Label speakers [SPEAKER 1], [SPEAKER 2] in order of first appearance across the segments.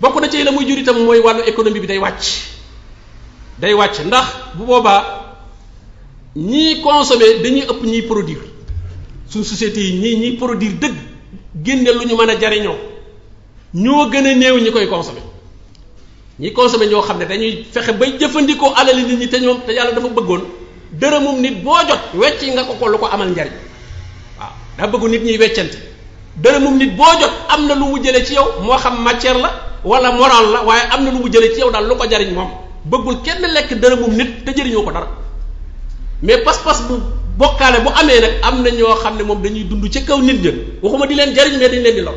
[SPEAKER 1] bokk na ci la muy jur itam mooy wàllu économie bi day wàcc. Day wàcc ndax bu boobaa ñii consommer dañuy ëpp ñiy produire. Suñ société yi ñii ñiy produire dëgg génne lu ñu mën a jariñoo. Ñoo gën a ñi koy consommer. Ñi consommer ñoo xam ne dañuy fexe bay jëfandikoo alali nit ñi te ñoom te yàlla dafa bëggoon dërëmum nit boo jot wecci nga ko ko lu ko amal njariñ. Waaw dafa bëggu nit ñuy weccante. Dërëmum nit boo jot am na lu mu jëlee ci yow moo xam matière la wala moral la waaye am na lu mu jëlee ci yow daal lu ko jariñ moom. bëggul kenn lekk dërëmum nit te jëriñoo ko dara. mais pas-pas bu bokkaale bu amee nag am na ñoo xam ne moom dañuy dund ci kaw nit ña. waxuma di leen jariñ mais dañ leen di lor.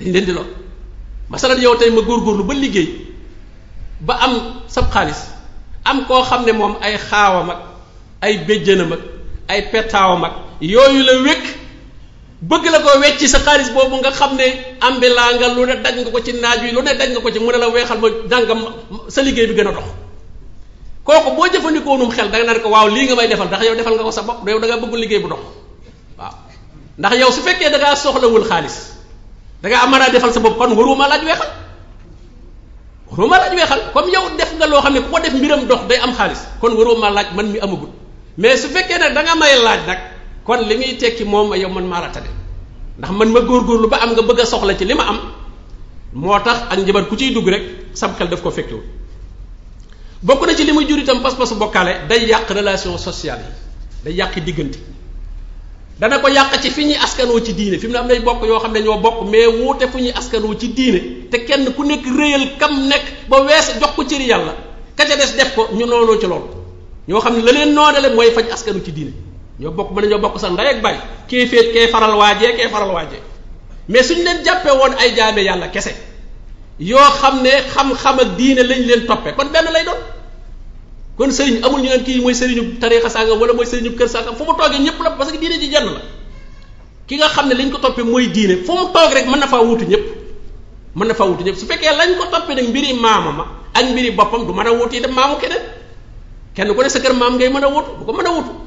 [SPEAKER 1] dañ leen di lor. masalan yow tey ma góorgóorlu ba liggéey ba am sab xaalis am koo xam ne moom ay xaawam ak ay béjjënam ak ay pettaawam ak yooyu la wékk bëgg la ko wecci sa xaalis boobu nga xam ne ambelaa nga lu ne daj nga ko ci naaj wi lu ne daj nga ko ci mu ne la weexal ma dàngam sa liggéey bi gën a dox. Kooku boo jëfandikoo num xel danga naan ko waaw lii nga may defal ndax yow defal nga ko sa bopp yow da nga bëggul liggéey bu dox. Waaw. Ndax yow su fekkee da ngaa soxlawul xaalis da ngaa mën a defal sa bopp kon waruma laaj weexal. Waruma laaj weexal. Comme yow def nga loo xam ne ku ko def mbiram dox day am xaalis kon waruma laaj man mi amagul. Mais su fekkee nag da nga laaj nag kon li muy tekki moom yow man maa la ndax man ma góorgóorlu ba am nga bëgg a soxla ci li ma am moo tax ak njabar ku ciy dugg rek sam xel daf ko fekkewul bokk na ci li muy jur itam pas-pasu bokkaale day yàq relation sociale yi day yàq diggante. dana ko yàq ci fi ñuy askanoo ci diine. fi mu ne am nay bokk yoo xam ne ñoo bokk mais wuute fu ñuy askanoo ci diine. te kenn ku nekk réyal kam nekk ba wees jox ko cëri yàlla ka ca def ko ñu noonoo ci loolu. ñoo xam ne la leen mooy faj askanu ci diine. Ñoo bokk mën nañoo bokk sax ndey ak baay kee féet kee faral waajee kee faral waajee mais suñu leen jàppee woon ay jaame yàlla kese yoo xam ne xam-xam ak diine lañ leen toppee kon benn lay doon. Kon sëriñ amul ñu naan kii mooy sëriñu tariixa sàngam wala mooy sëriñu kër sàngam fu mu toogee ñëpp la parce que diine ji jenn la. Ki nga xam ne lañ ko toppee mooy diine fu mu toog rek mën na faa wutu ñëpp mën na faa wutu ñëpp su fekkee lañ ko toppee nag mbiri maama ma ak mbiri boppam du mën a wutu itam maamu keneen. Kenn ku ne sa kër maam ngay mën a wutu du ko mën a wutu kon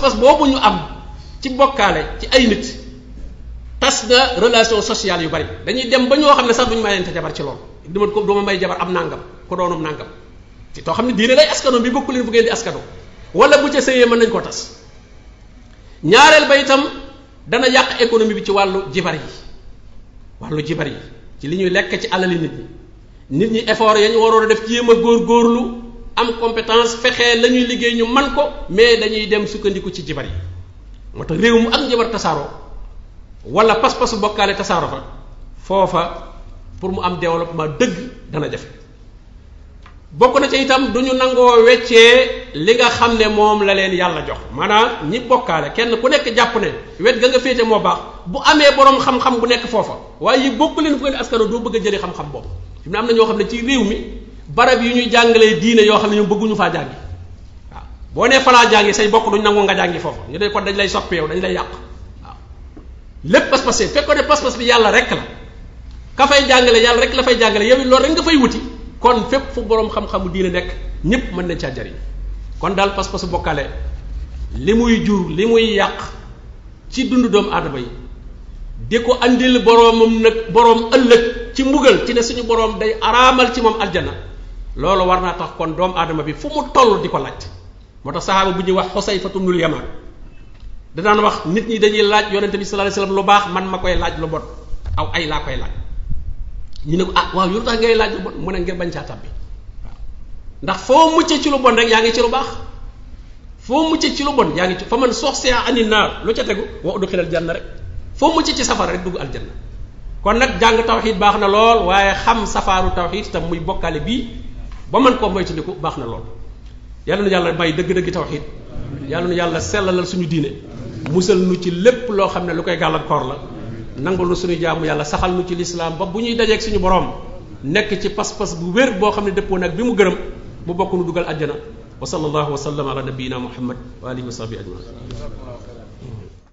[SPEAKER 1] pas-pas boobu ñu am ci bokkaale ci ay nit tas na relation sociale yu bari. dañuy dem ba ñoo xam ne sax duñu mayante jabar ci loolu. duma ko duma may jabar am nangam ko doonum nangam. ci too xam ne diine lay askano bi bokku leen fu ngeen di askano. wala bu ca sëyee mën nañ ko tas. ñaareel ba itam dana yàq économie bi ci wàllu jibar yi. wàllu jibar yi ci li ñuy lekk ci alali nit ñi. nit ñi effort ya ñu waroon a def jéem a góor-góorlu am compétence fexe la ñuy liggéey ñu man ko mais dañuy dem sukkandiku ci jibar yi. Moo tax réew mu ak njabar tasaaroo wala pas-pasu bokkaale tasaaroo fa foofa pour mu am développement dëgg dana jafe. Bokk na ci itam du ñu nangoo weccee li nga xam ne moom la leen yàlla jox. Maanaam ñi bokkaale kenn ku nekk jàpp ne wet ga nga féete moo baax bu amee borom xam-xam bu nekk foofa waaye yi bokk leen ngeen askano doo bëgg boobu. Fi mu ne am na ñoo xam ne ci réew mi barab yi ñuy jàngalee diine yoo xam ne ñoom bëgguñu faa jàngi. waaw boo nee falaa jàngi say bokk duñ nangu nga jàngi foofa ñu ne kon dañ lay soppi yow dañ lay yàq waaw. lépp pas-pas fekkoon ne pas-pas bi yàlla rek la. ka fay jàngale yàlla rek la fay jàngale yow loolu rek nga fay wuti. kon fépp fu borom xam-xamu diine nekk ñëpp mën nañ caa jariñ. kon daal pas-pasu bokkale li muy jur li muy yàq ci dundu doomu aadama yi di ko andil boroomam nag boroom ëllëg ci mbugal ci ne suñu boroom day araamal ci moom aljana loolu war naa tax kon doomu aadama bi fu mu toll di ko laaj. Moo tax saxaaba bu ñuy wax Xusayfatu bnul Yamaan da daan wax nit ñi dañuy laaj yonente bi sallallahu alayhi wasallam lu baax man ma koy laaj lu bon. Aw ay laa koy laaj. Ñu ne ko ah waaw yu tax ngay laaj lu bon? Mu ne ngir bañ caa tabbi. Ndax foo muccee ci lu bon rek yaa ngi ci lu baax. Foo muccee ci lu bon yaa ngi ci fa man sox see ani naar lu ca tegu wa udxilal janna rek. Foo muccee ci safara rek dugg aljanna. Kon nag jàng tawxid baax na lool waaye xam safaaru tawxid tam muy bokkaale bii ba mën koo moytandiku baax na lool. Yàlla na yàlla may dëgg-dëgg tawxid yàlla na yàlla sellalal suñu diine. Musal nu ci lépp loo xam ne lu koy gàllankoor la. Nangul nu suñu jaamu yàlla saxal nu ci lislaam ba bu ñuy dajeeg suñu borom nekk ci pas-pas bu wér boo xam ne dëppoo nag bi mu gërëm mu bokk nu dugal àjjana. Wa sallallahu wa sallam ala nabiyina muhammad wa alihi wa sahbihi ajmain.